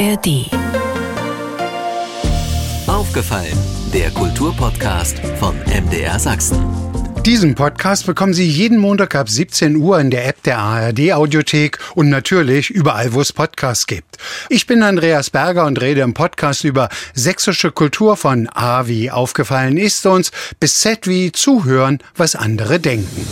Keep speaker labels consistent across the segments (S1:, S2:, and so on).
S1: ARD.
S2: Aufgefallen, der Kulturpodcast von MDR Sachsen.
S3: Diesen Podcast bekommen Sie jeden Montag ab 17 Uhr in der App der ARD Audiothek und natürlich überall, wo es Podcasts gibt. Ich bin Andreas Berger und rede im Podcast über sächsische Kultur von A wie aufgefallen ist uns bis Z wie zuhören, was andere denken.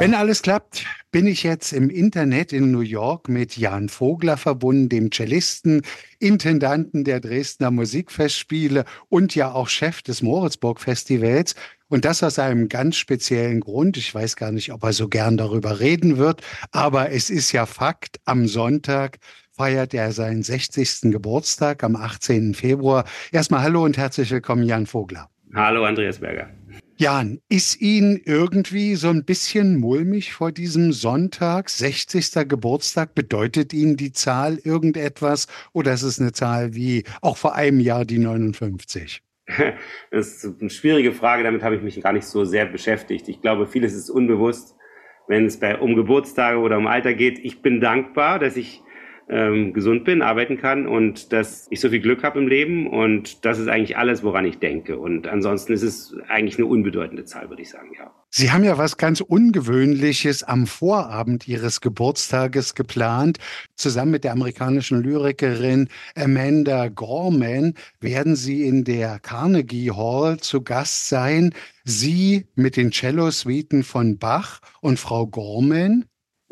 S3: Wenn alles klappt, bin ich jetzt im Internet in New York mit Jan Vogler verbunden, dem Cellisten, Intendanten der Dresdner Musikfestspiele und ja auch Chef des Moritzburg Festivals. Und das aus einem ganz speziellen Grund. Ich weiß gar nicht, ob er so gern darüber reden wird, aber es ist ja Fakt. Am Sonntag feiert er seinen 60. Geburtstag am 18. Februar. Erstmal hallo und herzlich willkommen, Jan Vogler.
S4: Hallo, Andreas Berger.
S3: Jan, ist Ihnen irgendwie so ein bisschen mulmig vor diesem Sonntag, 60. Geburtstag? Bedeutet Ihnen die Zahl irgendetwas oder ist es eine Zahl wie auch vor einem Jahr die 59?
S4: Das ist eine schwierige Frage, damit habe ich mich gar nicht so sehr beschäftigt. Ich glaube, vieles ist unbewusst, wenn es bei, um Geburtstage oder um Alter geht. Ich bin dankbar, dass ich ähm, gesund bin, arbeiten kann und dass ich so viel Glück habe im Leben und das ist eigentlich alles, woran ich denke. Und ansonsten ist es eigentlich eine unbedeutende Zahl, würde ich sagen, ja.
S3: Sie haben ja was ganz Ungewöhnliches am Vorabend Ihres Geburtstages geplant. Zusammen mit der amerikanischen Lyrikerin Amanda Gorman werden Sie in der Carnegie Hall zu Gast sein. Sie mit den Cello-Suiten von Bach und Frau Gorman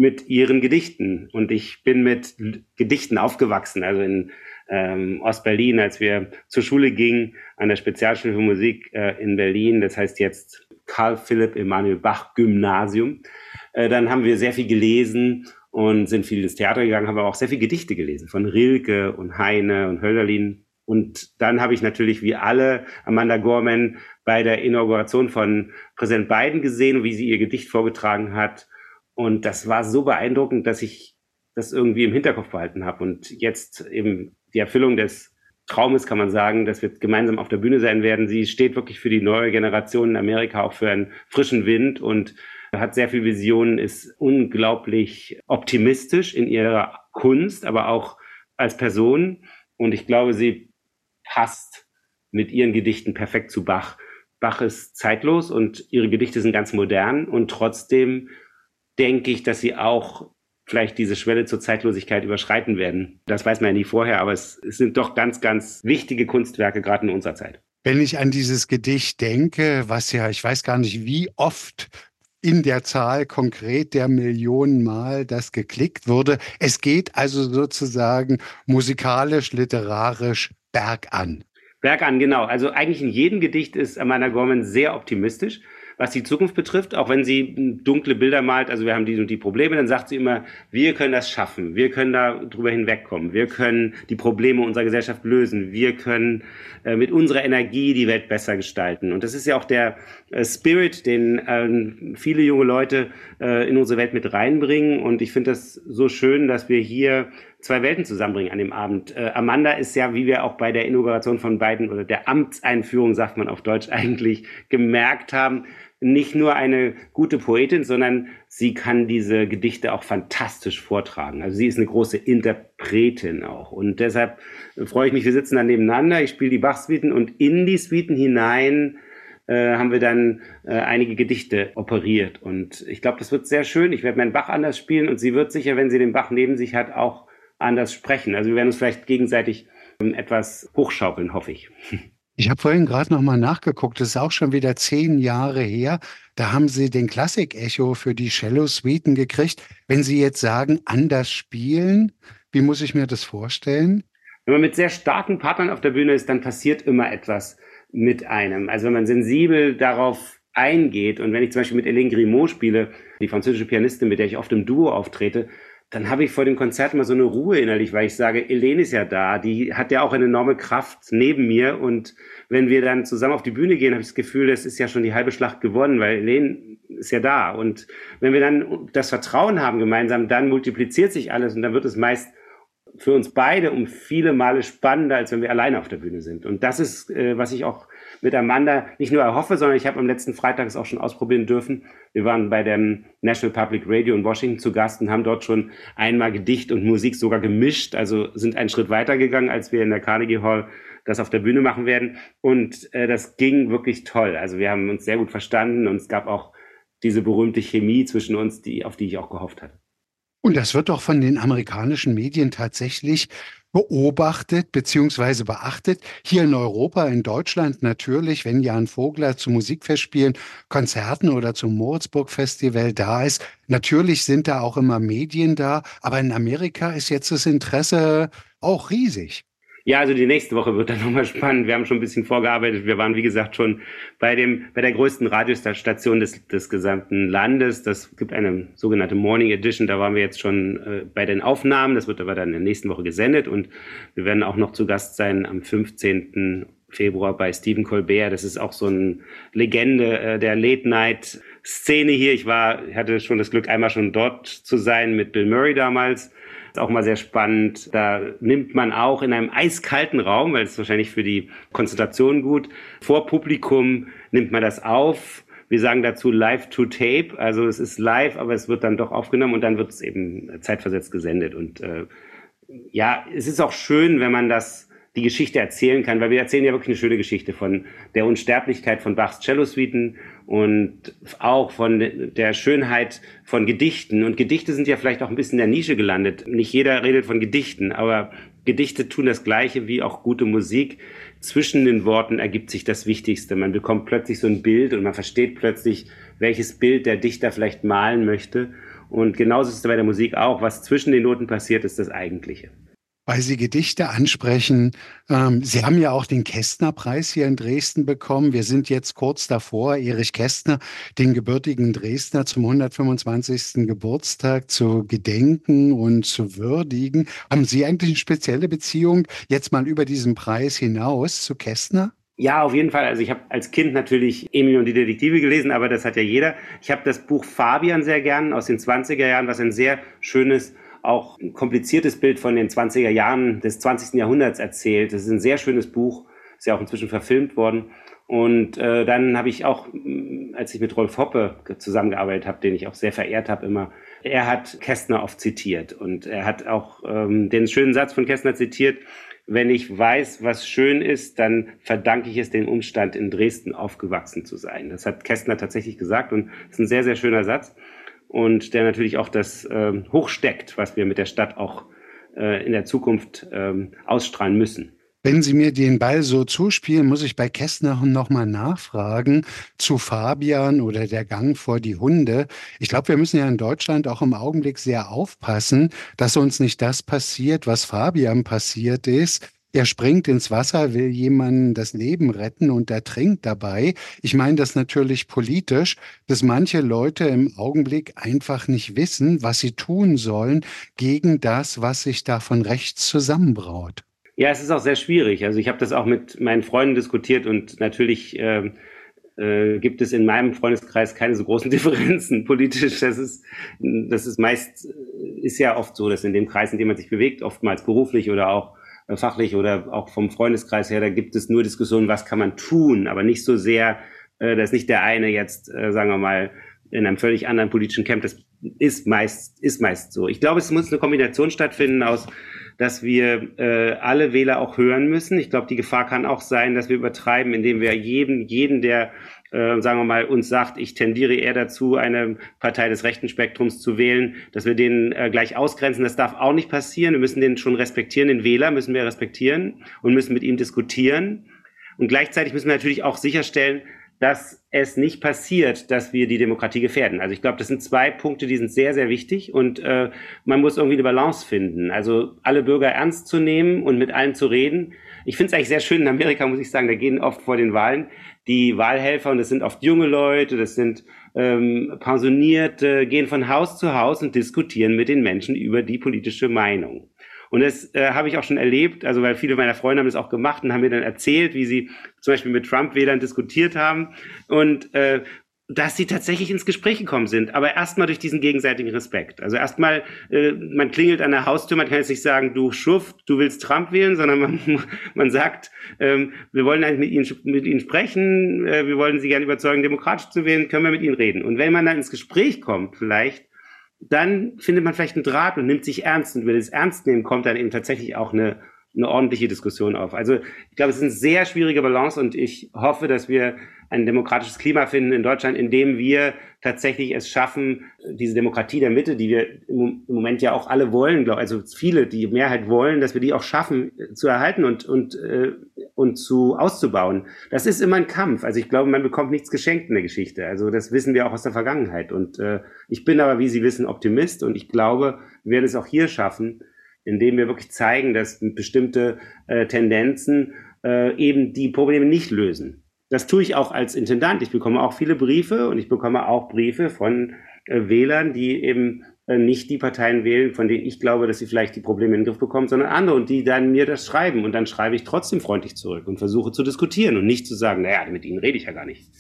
S4: mit ihren Gedichten. Und ich bin mit Gedichten aufgewachsen, also in ähm, Ostberlin, als wir zur Schule gingen, an der Spezialschule für Musik äh, in Berlin, das heißt jetzt Karl Philipp Emanuel Bach Gymnasium. Äh, dann haben wir sehr viel gelesen und sind viel ins Theater gegangen, haben aber auch sehr viel Gedichte gelesen von Rilke und Heine und Hölderlin. Und dann habe ich natürlich wie alle Amanda Gorman bei der Inauguration von Präsident Biden gesehen, wie sie ihr Gedicht vorgetragen hat und das war so beeindruckend, dass ich das irgendwie im Hinterkopf behalten habe. Und jetzt eben die Erfüllung des Traumes kann man sagen, dass wir gemeinsam auf der Bühne sein werden. Sie steht wirklich für die neue Generation in Amerika, auch für einen frischen Wind und hat sehr viel Visionen, ist unglaublich optimistisch in ihrer Kunst, aber auch als Person. Und ich glaube, sie passt mit ihren Gedichten perfekt zu Bach. Bach ist zeitlos und ihre Gedichte sind ganz modern und trotzdem denke ich, dass sie auch vielleicht diese Schwelle zur Zeitlosigkeit überschreiten werden. Das weiß man ja nie vorher, aber es, es sind doch ganz, ganz wichtige Kunstwerke, gerade in unserer Zeit.
S3: Wenn ich an dieses Gedicht denke, was ja, ich weiß gar nicht, wie oft in der Zahl konkret der Millionen Mal das geklickt wurde. Es geht also sozusagen musikalisch, literarisch bergan.
S4: Bergan, genau. Also eigentlich in jedem Gedicht ist Amanda Gorman sehr optimistisch was die Zukunft betrifft, auch wenn sie dunkle Bilder malt, also wir haben die und die Probleme, dann sagt sie immer, wir können das schaffen, wir können da drüber hinwegkommen, wir können die Probleme unserer Gesellschaft lösen, wir können äh, mit unserer Energie die Welt besser gestalten. Und das ist ja auch der äh, Spirit, den äh, viele junge Leute äh, in unsere Welt mit reinbringen. Und ich finde das so schön, dass wir hier zwei Welten zusammenbringen an dem Abend. Äh, Amanda ist ja, wie wir auch bei der Inauguration von beiden oder der Amtseinführung, sagt man auf Deutsch eigentlich, gemerkt haben, nicht nur eine gute Poetin, sondern sie kann diese Gedichte auch fantastisch vortragen. Also sie ist eine große Interpretin auch. Und deshalb freue ich mich, wir sitzen dann nebeneinander, ich spiele die Bach-Suiten und in die Suiten hinein äh, haben wir dann äh, einige Gedichte operiert. Und ich glaube, das wird sehr schön. Ich werde meinen Bach anders spielen und sie wird sicher, wenn sie den Bach neben sich hat, auch anders sprechen. Also wir werden uns vielleicht gegenseitig ähm, etwas hochschaukeln, hoffe ich.
S3: Ich habe vorhin gerade noch mal nachgeguckt, das ist auch schon wieder zehn Jahre her. Da haben Sie den Klassik-Echo für die Cello-Suiten gekriegt. Wenn Sie jetzt sagen, anders spielen, wie muss ich mir das vorstellen?
S4: Wenn man mit sehr starken Partnern auf der Bühne ist, dann passiert immer etwas mit einem. Also wenn man sensibel darauf eingeht und wenn ich zum Beispiel mit Hélène Grimaud spiele, die französische Pianistin, mit der ich oft im Duo auftrete, dann habe ich vor dem Konzert mal so eine Ruhe innerlich, weil ich sage, Helene ist ja da, die hat ja auch eine enorme Kraft neben mir und wenn wir dann zusammen auf die Bühne gehen, habe ich das Gefühl, das ist ja schon die halbe Schlacht gewonnen, weil Helene ist ja da und wenn wir dann das Vertrauen haben gemeinsam, dann multipliziert sich alles und dann wird es meist für uns beide um viele Male spannender, als wenn wir alleine auf der Bühne sind. Und das ist, äh, was ich auch mit Amanda nicht nur erhoffe, sondern ich habe am letzten Freitag es auch schon ausprobieren dürfen. Wir waren bei dem National Public Radio in Washington zu Gast und haben dort schon einmal Gedicht und Musik sogar gemischt, also sind einen Schritt weiter gegangen, als wir in der Carnegie Hall das auf der Bühne machen werden. Und äh, das ging wirklich toll. Also wir haben uns sehr gut verstanden und es gab auch diese berühmte Chemie zwischen uns, die, auf die ich auch gehofft hatte.
S3: Und das wird doch von den amerikanischen Medien tatsächlich beobachtet beziehungsweise beachtet. Hier in Europa, in Deutschland natürlich, wenn Jan Vogler zu Musikfestspielen, Konzerten oder zum Moritzburg Festival da ist. Natürlich sind da auch immer Medien da, aber in Amerika ist jetzt das Interesse auch riesig.
S4: Ja, also die nächste Woche wird dann nochmal spannend. Wir haben schon ein bisschen vorgearbeitet. Wir waren, wie gesagt, schon bei dem, bei der größten Radiostation des, des gesamten Landes. Das gibt eine sogenannte Morning Edition. Da waren wir jetzt schon äh, bei den Aufnahmen. Das wird aber dann in der nächsten Woche gesendet und wir werden auch noch zu Gast sein am 15. Februar bei Stephen Colbert. Das ist auch so eine Legende äh, der Late Night Szene hier. Ich war, hatte schon das Glück, einmal schon dort zu sein mit Bill Murray damals ist auch mal sehr spannend. Da nimmt man auch in einem eiskalten Raum, weil es wahrscheinlich für die Konzentration gut, vor Publikum nimmt man das auf. Wir sagen dazu live to tape, also es ist live, aber es wird dann doch aufgenommen und dann wird es eben zeitversetzt gesendet. Und äh, ja, es ist auch schön, wenn man das die Geschichte erzählen kann, weil wir erzählen ja wirklich eine schöne Geschichte von der Unsterblichkeit von Bachs Cello-Suiten und auch von der Schönheit von Gedichten. Und Gedichte sind ja vielleicht auch ein bisschen in der Nische gelandet. Nicht jeder redet von Gedichten, aber Gedichte tun das Gleiche wie auch gute Musik. Zwischen den Worten ergibt sich das Wichtigste. Man bekommt plötzlich so ein Bild und man versteht plötzlich, welches Bild der Dichter vielleicht malen möchte. Und genauso ist es bei der Musik auch. Was zwischen den Noten passiert, ist das Eigentliche
S3: weil Sie Gedichte ansprechen. Ähm, Sie haben ja auch den Kästner-Preis hier in Dresden bekommen. Wir sind jetzt kurz davor, Erich Kästner, den gebürtigen Dresdner, zum 125. Geburtstag zu gedenken und zu würdigen. Haben Sie eigentlich eine spezielle Beziehung jetzt mal über diesen Preis hinaus zu Kästner?
S4: Ja, auf jeden Fall. Also ich habe als Kind natürlich Emil und die Detektive gelesen, aber das hat ja jeder. Ich habe das Buch Fabian sehr gern aus den 20er Jahren, was ein sehr schönes auch ein kompliziertes Bild von den 20er Jahren des 20. Jahrhunderts erzählt. Das ist ein sehr schönes Buch, ist ja auch inzwischen verfilmt worden. Und äh, dann habe ich auch, mm, als ich mit Rolf Hoppe zusammengearbeitet habe, den ich auch sehr verehrt habe immer, er hat Kästner oft zitiert und er hat auch ähm, den schönen Satz von Kästner zitiert, wenn ich weiß, was schön ist, dann verdanke ich es dem Umstand, in Dresden aufgewachsen zu sein. Das hat Kästner tatsächlich gesagt und ist ein sehr, sehr schöner Satz und der natürlich auch das äh, hochsteckt, was wir mit der Stadt auch äh, in der Zukunft ähm, ausstrahlen müssen.
S3: Wenn Sie mir den Ball so zuspielen, muss ich bei Kästner nochmal nachfragen zu Fabian oder der Gang vor die Hunde. Ich glaube, wir müssen ja in Deutschland auch im Augenblick sehr aufpassen, dass uns nicht das passiert, was Fabian passiert ist. Er springt ins Wasser, will jemanden das Leben retten und ertrinkt dabei. Ich meine das natürlich politisch, dass manche Leute im Augenblick einfach nicht wissen, was sie tun sollen gegen das, was sich da von rechts zusammenbraut.
S4: Ja, es ist auch sehr schwierig. Also ich habe das auch mit meinen Freunden diskutiert und natürlich äh, äh, gibt es in meinem Freundeskreis keine so großen Differenzen politisch. Das ist, das ist meist, ist ja oft so, dass in dem Kreis, in dem man sich bewegt, oftmals beruflich oder auch äh, fachlich oder auch vom Freundeskreis her, da gibt es nur Diskussionen, was kann man tun, aber nicht so sehr, äh, dass nicht der eine jetzt, äh, sagen wir mal, in einem völlig anderen politischen Camp, das ist meist, ist meist so. Ich glaube, es muss eine Kombination stattfinden aus, dass wir äh, alle Wähler auch hören müssen. Ich glaube, die Gefahr kann auch sein, dass wir übertreiben, indem wir jeden, jeden, der äh, sagen wir mal, uns sagt, ich tendiere eher dazu, eine Partei des rechten Spektrums zu wählen, dass wir den äh, gleich ausgrenzen. Das darf auch nicht passieren. Wir müssen den schon respektieren, den Wähler müssen wir respektieren und müssen mit ihm diskutieren. Und gleichzeitig müssen wir natürlich auch sicherstellen, dass es nicht passiert, dass wir die Demokratie gefährden. Also ich glaube, das sind zwei Punkte, die sind sehr, sehr wichtig und äh, man muss irgendwie eine Balance finden. Also alle Bürger ernst zu nehmen und mit allen zu reden. Ich finde es eigentlich sehr schön in Amerika, muss ich sagen, da gehen oft vor den Wahlen die Wahlhelfer, und das sind oft junge Leute, das sind ähm, Pensionierte, gehen von Haus zu Haus und diskutieren mit den Menschen über die politische Meinung. Und das äh, habe ich auch schon erlebt, also weil viele meiner Freunde haben das auch gemacht und haben mir dann erzählt, wie sie zum Beispiel mit Trump-Wählern diskutiert haben. Und äh, dass sie tatsächlich ins Gespräch gekommen sind, aber erstmal durch diesen gegenseitigen Respekt. Also erstmal, äh, man klingelt an der Haustür, man kann jetzt nicht sagen, du Schuft, du willst Trump wählen, sondern man, man sagt, ähm, wir wollen eigentlich mit Ihnen, mit Ihnen sprechen, äh, wir wollen Sie gerne überzeugen, demokratisch zu wählen, können wir mit Ihnen reden. Und wenn man dann ins Gespräch kommt, vielleicht, dann findet man vielleicht einen Draht und nimmt sich ernst. Und über das Ernstnehmen kommt dann eben tatsächlich auch eine, eine ordentliche Diskussion auf. Also ich glaube, es ist eine sehr schwierige Balance und ich hoffe, dass wir ein demokratisches Klima finden in Deutschland, in dem wir tatsächlich es schaffen, diese Demokratie der Mitte, die wir im Moment ja auch alle wollen, glaube also viele, die Mehrheit wollen, dass wir die auch schaffen äh, zu erhalten und und äh, und zu auszubauen. Das ist immer ein Kampf. Also ich glaube, man bekommt nichts geschenkt in der Geschichte. Also das wissen wir auch aus der Vergangenheit. Und äh, ich bin aber, wie Sie wissen, Optimist und ich glaube, wir werden es auch hier schaffen, indem wir wirklich zeigen, dass bestimmte äh, Tendenzen äh, eben die Probleme nicht lösen. Das tue ich auch als Intendant. Ich bekomme auch viele Briefe und ich bekomme auch Briefe von äh, Wählern, die eben äh, nicht die Parteien wählen, von denen ich glaube, dass sie vielleicht die Probleme in den Griff bekommen, sondern andere und die dann mir das schreiben und dann schreibe ich trotzdem freundlich zurück und versuche zu diskutieren und nicht zu sagen, naja, mit ihnen rede ich ja gar nicht.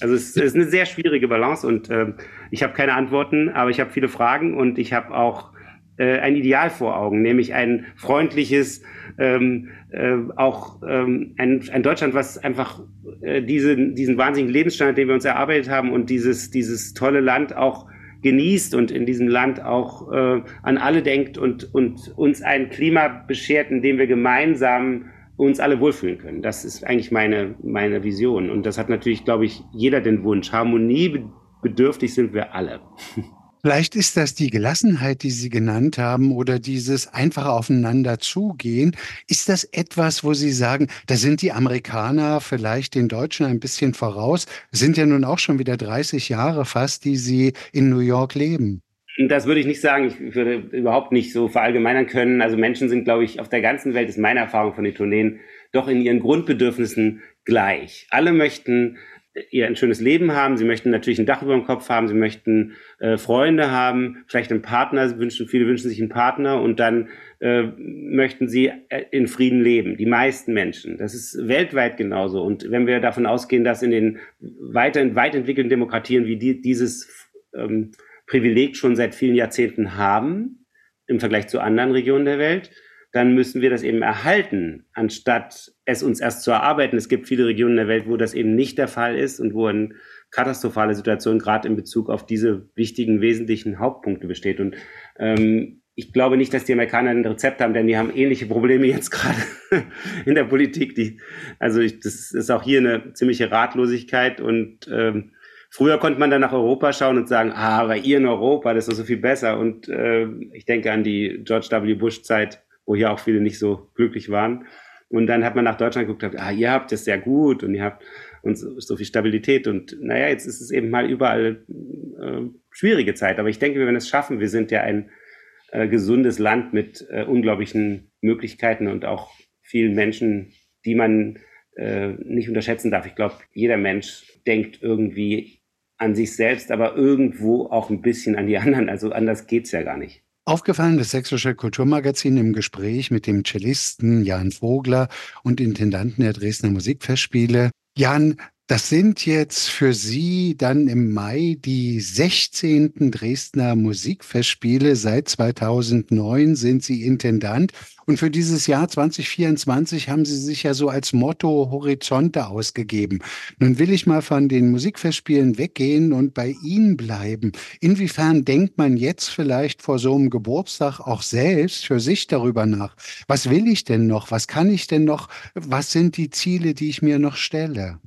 S4: Also es ist eine sehr schwierige Balance und äh, ich habe keine Antworten, aber ich habe viele Fragen und ich habe auch äh, ein Ideal vor Augen, nämlich ein freundliches, ähm, äh, auch ähm, ein, ein Deutschland, was einfach äh, diese, diesen wahnsinnigen Lebensstandard, den wir uns erarbeitet haben und dieses, dieses tolle Land auch genießt und in diesem Land auch äh, an alle denkt und, und uns ein Klima beschert, in dem wir gemeinsam uns alle wohlfühlen können. Das ist eigentlich meine, meine Vision. Und das hat natürlich, glaube ich, jeder den Wunsch. Harmonie bedürftig sind wir alle.
S3: Vielleicht ist das die Gelassenheit, die Sie genannt haben, oder dieses einfache Aufeinander zugehen. Ist das etwas, wo Sie sagen, da sind die Amerikaner vielleicht den Deutschen ein bisschen voraus? Sind ja nun auch schon wieder 30 Jahre fast, die Sie in New York leben.
S4: Das würde ich nicht sagen. Ich würde überhaupt nicht so verallgemeinern können. Also Menschen sind, glaube ich, auf der ganzen Welt, ist meine Erfahrung von den Tourneen, doch in ihren Grundbedürfnissen gleich. Alle möchten ihr ein schönes Leben haben, sie möchten natürlich ein Dach über dem Kopf haben, sie möchten äh, Freunde haben, vielleicht einen Partner, wünschen, viele wünschen sich einen Partner und dann äh, möchten sie äh, in Frieden leben. Die meisten Menschen. Das ist weltweit genauso. Und wenn wir davon ausgehen, dass in den weiter, weit entwickelten Demokratien wie die, dieses ähm, Privileg schon seit vielen Jahrzehnten haben, im Vergleich zu anderen Regionen der Welt, dann müssen wir das eben erhalten, anstatt es uns erst zu erarbeiten. Es gibt viele Regionen der Welt, wo das eben nicht der Fall ist und wo eine katastrophale Situation gerade in Bezug auf diese wichtigen, wesentlichen Hauptpunkte besteht. Und ähm, ich glaube nicht, dass die Amerikaner ein Rezept haben, denn die haben ähnliche Probleme jetzt gerade in der Politik. Die, also ich, das ist auch hier eine ziemliche Ratlosigkeit und ähm, Früher konnte man dann nach Europa schauen und sagen, ah, aber ihr in Europa, das ist so viel besser. Und äh, ich denke an die George W. Bush-Zeit, wo hier auch viele nicht so glücklich waren. Und dann hat man nach Deutschland geguckt, ah, ihr habt es sehr gut und ihr habt und so, so viel Stabilität. Und naja, jetzt ist es eben mal überall äh, schwierige Zeit. Aber ich denke, wir werden es schaffen. Wir sind ja ein äh, gesundes Land mit äh, unglaublichen Möglichkeiten und auch vielen Menschen, die man äh, nicht unterschätzen darf. Ich glaube, jeder Mensch denkt irgendwie an sich selbst, aber irgendwo auch ein bisschen an die anderen. Also anders geht's ja gar nicht.
S3: Aufgefallen das Sächsische Kulturmagazin im Gespräch mit dem Cellisten Jan Vogler und Intendanten der Dresdner Musikfestspiele. Jan, das sind jetzt für Sie dann im Mai die 16. Dresdner Musikfestspiele. Seit 2009 sind Sie Intendant. Und für dieses Jahr 2024 haben Sie sich ja so als Motto Horizonte ausgegeben. Nun will ich mal von den Musikfestspielen weggehen und bei Ihnen bleiben. Inwiefern denkt man jetzt vielleicht vor so einem Geburtstag auch selbst für sich darüber nach? Was will ich denn noch? Was kann ich denn noch? Was sind die Ziele, die ich mir noch stelle?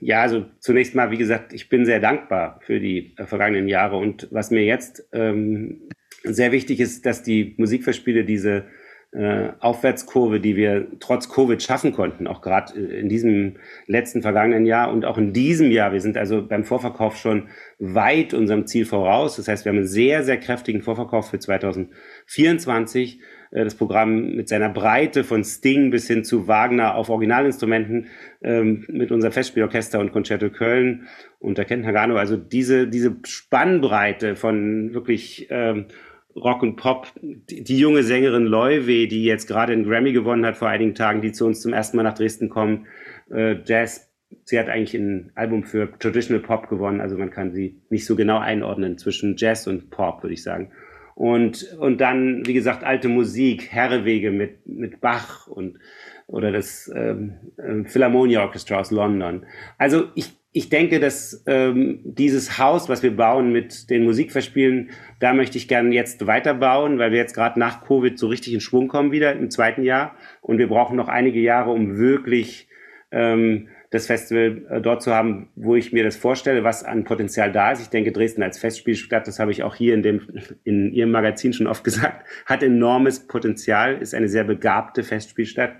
S4: Ja, also zunächst mal, wie gesagt, ich bin sehr dankbar für die äh, vergangenen Jahre. Und was mir jetzt ähm, sehr wichtig ist, dass die Musikverspiele diese äh, Aufwärtskurve, die wir trotz Covid schaffen konnten, auch gerade äh, in diesem letzten vergangenen Jahr und auch in diesem Jahr. Wir sind also beim Vorverkauf schon weit unserem Ziel voraus. Das heißt, wir haben einen sehr, sehr kräftigen Vorverkauf für 2024 äh, das Programm mit seiner Breite von Sting bis hin zu Wagner auf Originalinstrumenten ähm, mit unserem Festspielorchester und Concerto Köln und der Kent Nagano. Also diese, diese Spannbreite von wirklich ähm, Rock und Pop, die, junge Sängerin Loewe, die jetzt gerade einen Grammy gewonnen hat vor einigen Tagen, die zu uns zum ersten Mal nach Dresden kommen, äh, Jazz, sie hat eigentlich ein Album für Traditional Pop gewonnen, also man kann sie nicht so genau einordnen zwischen Jazz und Pop, würde ich sagen. Und, und dann, wie gesagt, alte Musik, Herrewege mit, mit Bach und oder das ähm, äh, Philharmonia Orchestra aus London. Also ich, ich denke, dass ähm, dieses Haus, was wir bauen mit den Musikverspielen, da möchte ich gerne jetzt weiterbauen, weil wir jetzt gerade nach Covid so richtig in Schwung kommen wieder im zweiten Jahr. Und wir brauchen noch einige Jahre, um wirklich ähm, das Festival äh, dort zu haben, wo ich mir das vorstelle, was an Potenzial da ist. Ich denke, Dresden als Festspielstadt, das habe ich auch hier in dem, in Ihrem Magazin schon oft gesagt, hat enormes Potenzial, ist eine sehr begabte Festspielstadt.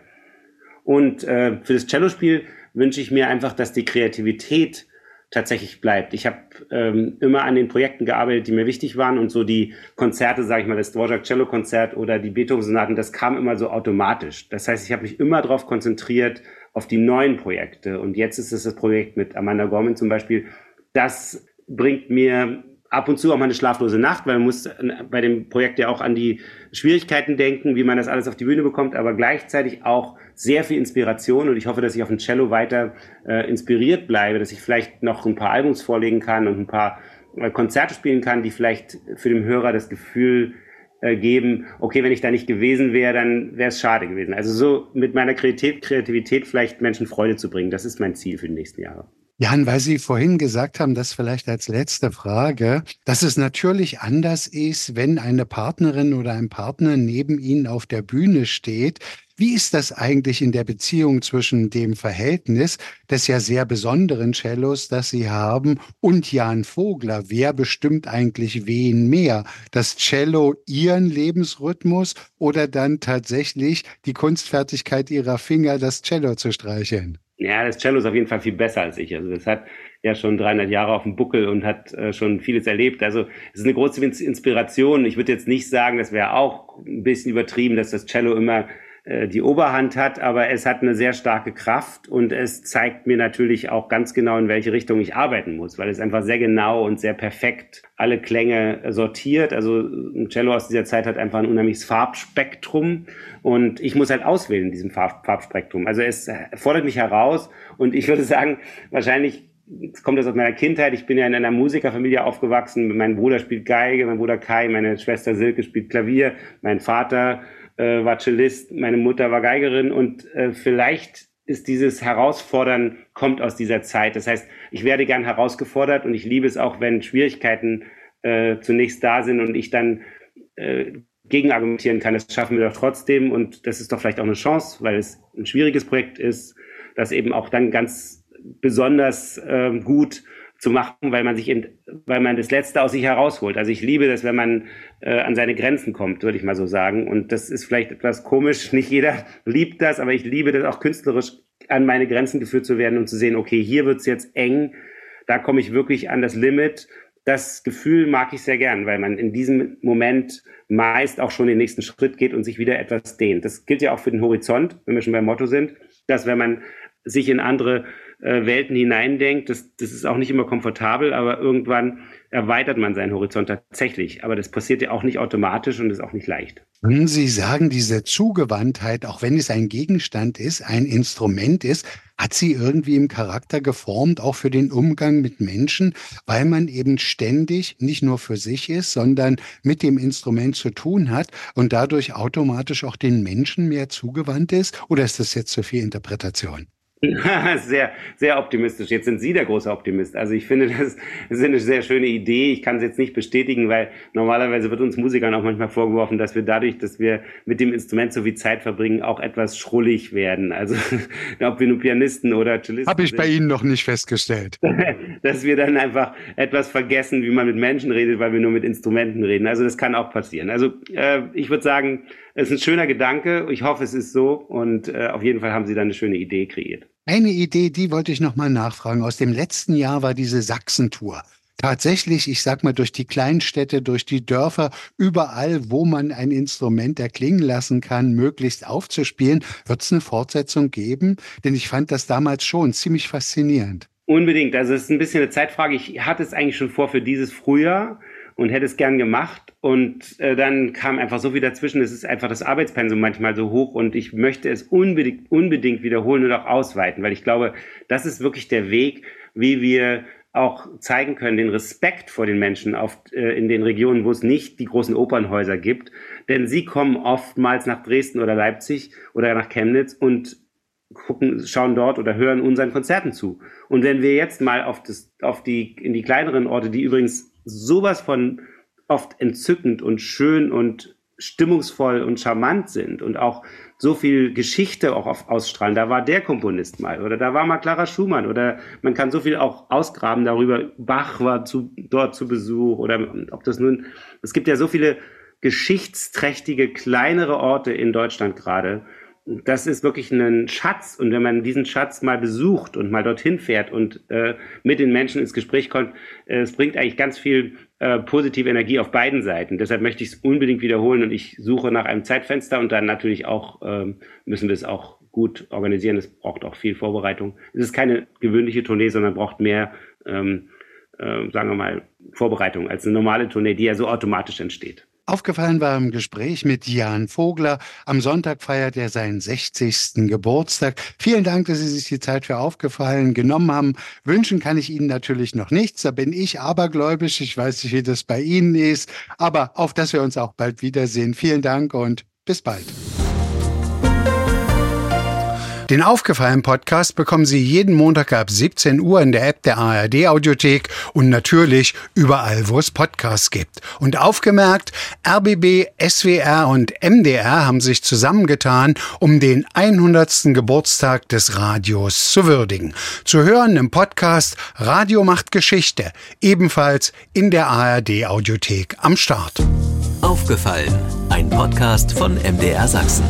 S4: Und äh, für das Cellospiel wünsche ich mir einfach, dass die Kreativität tatsächlich bleibt. Ich habe ähm, immer an den Projekten gearbeitet, die mir wichtig waren und so die Konzerte, sage ich mal, das Dvorak Cello Konzert oder die Beethoven Sonaten, das kam immer so automatisch. Das heißt, ich habe mich immer darauf konzentriert auf die neuen Projekte und jetzt ist es das Projekt mit Amanda Gorman zum Beispiel. Das bringt mir ab und zu auch mal eine schlaflose Nacht, weil man muss bei dem Projekt ja auch an die Schwierigkeiten denken, wie man das alles auf die Bühne bekommt, aber gleichzeitig auch sehr viel Inspiration und ich hoffe, dass ich auf dem Cello weiter äh, inspiriert bleibe, dass ich vielleicht noch ein paar Albums vorlegen kann und ein paar äh, Konzerte spielen kann, die vielleicht für den Hörer das Gefühl äh, geben, okay, wenn ich da nicht gewesen wäre, dann wäre es schade gewesen. Also so mit meiner Kreativität, vielleicht Menschen Freude zu bringen, das ist mein Ziel für die nächsten Jahre.
S3: Jan, weil Sie vorhin gesagt haben, das vielleicht als letzte Frage, dass es natürlich anders ist, wenn eine Partnerin oder ein Partner neben Ihnen auf der Bühne steht. Wie ist das eigentlich in der Beziehung zwischen dem Verhältnis des ja sehr besonderen Cellos, das Sie haben, und Jan Vogler? Wer bestimmt eigentlich wen mehr? Das Cello Ihren Lebensrhythmus oder dann tatsächlich die Kunstfertigkeit Ihrer Finger, das Cello zu streicheln?
S4: Ja, das Cello ist auf jeden Fall viel besser als ich. Also das hat ja schon 300 Jahre auf dem Buckel und hat äh, schon vieles erlebt. Also es ist eine große Inspiration. Ich würde jetzt nicht sagen, das wäre auch ein bisschen übertrieben, dass das Cello immer die Oberhand hat, aber es hat eine sehr starke Kraft und es zeigt mir natürlich auch ganz genau, in welche Richtung ich arbeiten muss, weil es einfach sehr genau und sehr perfekt alle Klänge sortiert. Also ein Cello aus dieser Zeit hat einfach ein unheimliches Farbspektrum und ich muss halt auswählen in diesem Farb Farbspektrum. Also es fordert mich heraus und ich würde sagen, wahrscheinlich kommt das aus meiner Kindheit. Ich bin ja in einer Musikerfamilie aufgewachsen. Mein Bruder spielt Geige, mein Bruder Kai, meine Schwester Silke spielt Klavier, mein Vater äh, war Cellist, meine Mutter war Geigerin und äh, vielleicht ist dieses Herausfordern kommt aus dieser Zeit. Das heißt, ich werde gern herausgefordert und ich liebe es auch, wenn Schwierigkeiten äh, zunächst da sind und ich dann äh, gegenargumentieren kann. Das schaffen wir doch trotzdem und das ist doch vielleicht auch eine Chance, weil es ein schwieriges Projekt ist, das eben auch dann ganz besonders äh, gut zu machen, weil man sich eben, weil man das Letzte aus sich herausholt. Also ich liebe das, wenn man äh, an seine Grenzen kommt, würde ich mal so sagen. Und das ist vielleicht etwas komisch. Nicht jeder liebt das, aber ich liebe das auch künstlerisch an meine Grenzen geführt zu werden und zu sehen, okay, hier wird's jetzt eng, da komme ich wirklich an das Limit. Das Gefühl mag ich sehr gern, weil man in diesem Moment meist auch schon den nächsten Schritt geht und sich wieder etwas dehnt. Das gilt ja auch für den Horizont, wenn wir schon beim Motto sind, dass wenn man sich in andere äh, Welten hineindenkt. Das, das ist auch nicht immer komfortabel, aber irgendwann erweitert man seinen Horizont tatsächlich. Aber das passiert ja auch nicht automatisch und ist auch nicht leicht.
S3: Würden Sie sagen, diese Zugewandtheit, auch wenn es ein Gegenstand ist, ein Instrument ist, hat sie irgendwie im Charakter geformt, auch für den Umgang mit Menschen, weil man eben ständig nicht nur für sich ist, sondern mit dem Instrument zu tun hat und dadurch automatisch auch den Menschen mehr zugewandt ist? Oder ist das jetzt zu viel Interpretation?
S4: sehr, sehr optimistisch. Jetzt sind Sie der große Optimist. Also ich finde, das ist eine sehr schöne Idee. Ich kann es jetzt nicht bestätigen, weil normalerweise wird uns Musikern auch manchmal vorgeworfen, dass wir dadurch, dass wir mit dem Instrument so viel Zeit verbringen, auch etwas schrullig werden. Also ob wir nur Pianisten oder
S3: Cellisten Habe ich sind, bei Ihnen noch nicht festgestellt.
S4: dass wir dann einfach etwas vergessen, wie man mit Menschen redet, weil wir nur mit Instrumenten reden. Also das kann auch passieren. Also äh, ich würde sagen, es ist ein schöner Gedanke. Ich hoffe, es ist so. Und äh, auf jeden Fall haben Sie da eine schöne Idee kreiert.
S3: Eine Idee, die wollte ich nochmal nachfragen. Aus dem letzten Jahr war diese Sachsentour. Tatsächlich, ich sag mal, durch die Kleinstädte, durch die Dörfer, überall, wo man ein Instrument erklingen lassen kann, möglichst aufzuspielen, wird es eine Fortsetzung geben? Denn ich fand das damals schon ziemlich faszinierend.
S4: Unbedingt. Also es ist ein bisschen eine Zeitfrage. Ich hatte es eigentlich schon vor für dieses Frühjahr. Und hätte es gern gemacht. Und äh, dann kam einfach so viel dazwischen. Es ist einfach das Arbeitspensum manchmal so hoch und ich möchte es unbedingt, unbedingt wiederholen und auch ausweiten, weil ich glaube, das ist wirklich der Weg, wie wir auch zeigen können, den Respekt vor den Menschen auf, äh, in den Regionen, wo es nicht die großen Opernhäuser gibt. Denn sie kommen oftmals nach Dresden oder Leipzig oder nach Chemnitz und gucken, schauen dort oder hören unseren Konzerten zu. Und wenn wir jetzt mal auf, das, auf die, in die kleineren Orte, die übrigens sowas von oft entzückend und schön und stimmungsvoll und charmant sind und auch so viel Geschichte auch ausstrahlen. Da war der Komponist mal oder da war mal Clara Schumann oder man kann so viel auch ausgraben darüber. Bach war zu, dort zu Besuch oder ob das nun, es gibt ja so viele geschichtsträchtige kleinere Orte in Deutschland gerade das ist wirklich ein Schatz. Und wenn man diesen Schatz mal besucht und mal dorthin fährt und äh, mit den Menschen ins Gespräch kommt, äh, es bringt eigentlich ganz viel äh, positive Energie auf beiden Seiten. Deshalb möchte ich es unbedingt wiederholen und ich suche nach einem Zeitfenster und dann natürlich auch ähm, müssen wir es auch gut organisieren. Es braucht auch viel Vorbereitung. Es ist keine gewöhnliche Tournee, sondern braucht mehr, ähm, äh, sagen wir mal, Vorbereitung als eine normale Tournee, die ja so automatisch entsteht.
S3: Aufgefallen war im Gespräch mit Jan Vogler. Am Sonntag feiert er seinen 60. Geburtstag. Vielen Dank, dass Sie sich die Zeit für aufgefallen genommen haben. Wünschen kann ich Ihnen natürlich noch nichts. Da bin ich abergläubisch. Ich weiß nicht, wie das bei Ihnen ist. Aber auf dass wir uns auch bald wiedersehen. Vielen Dank und bis bald. Den aufgefallen Podcast bekommen Sie jeden Montag ab 17 Uhr in der App der ARD Audiothek und natürlich überall, wo es Podcasts gibt. Und aufgemerkt, RBB, SWR und MDR haben sich zusammengetan, um den 100. Geburtstag des Radios zu würdigen. Zu hören im Podcast Radio macht Geschichte, ebenfalls in der ARD Audiothek am Start.
S2: Aufgefallen, ein Podcast von MDR Sachsen.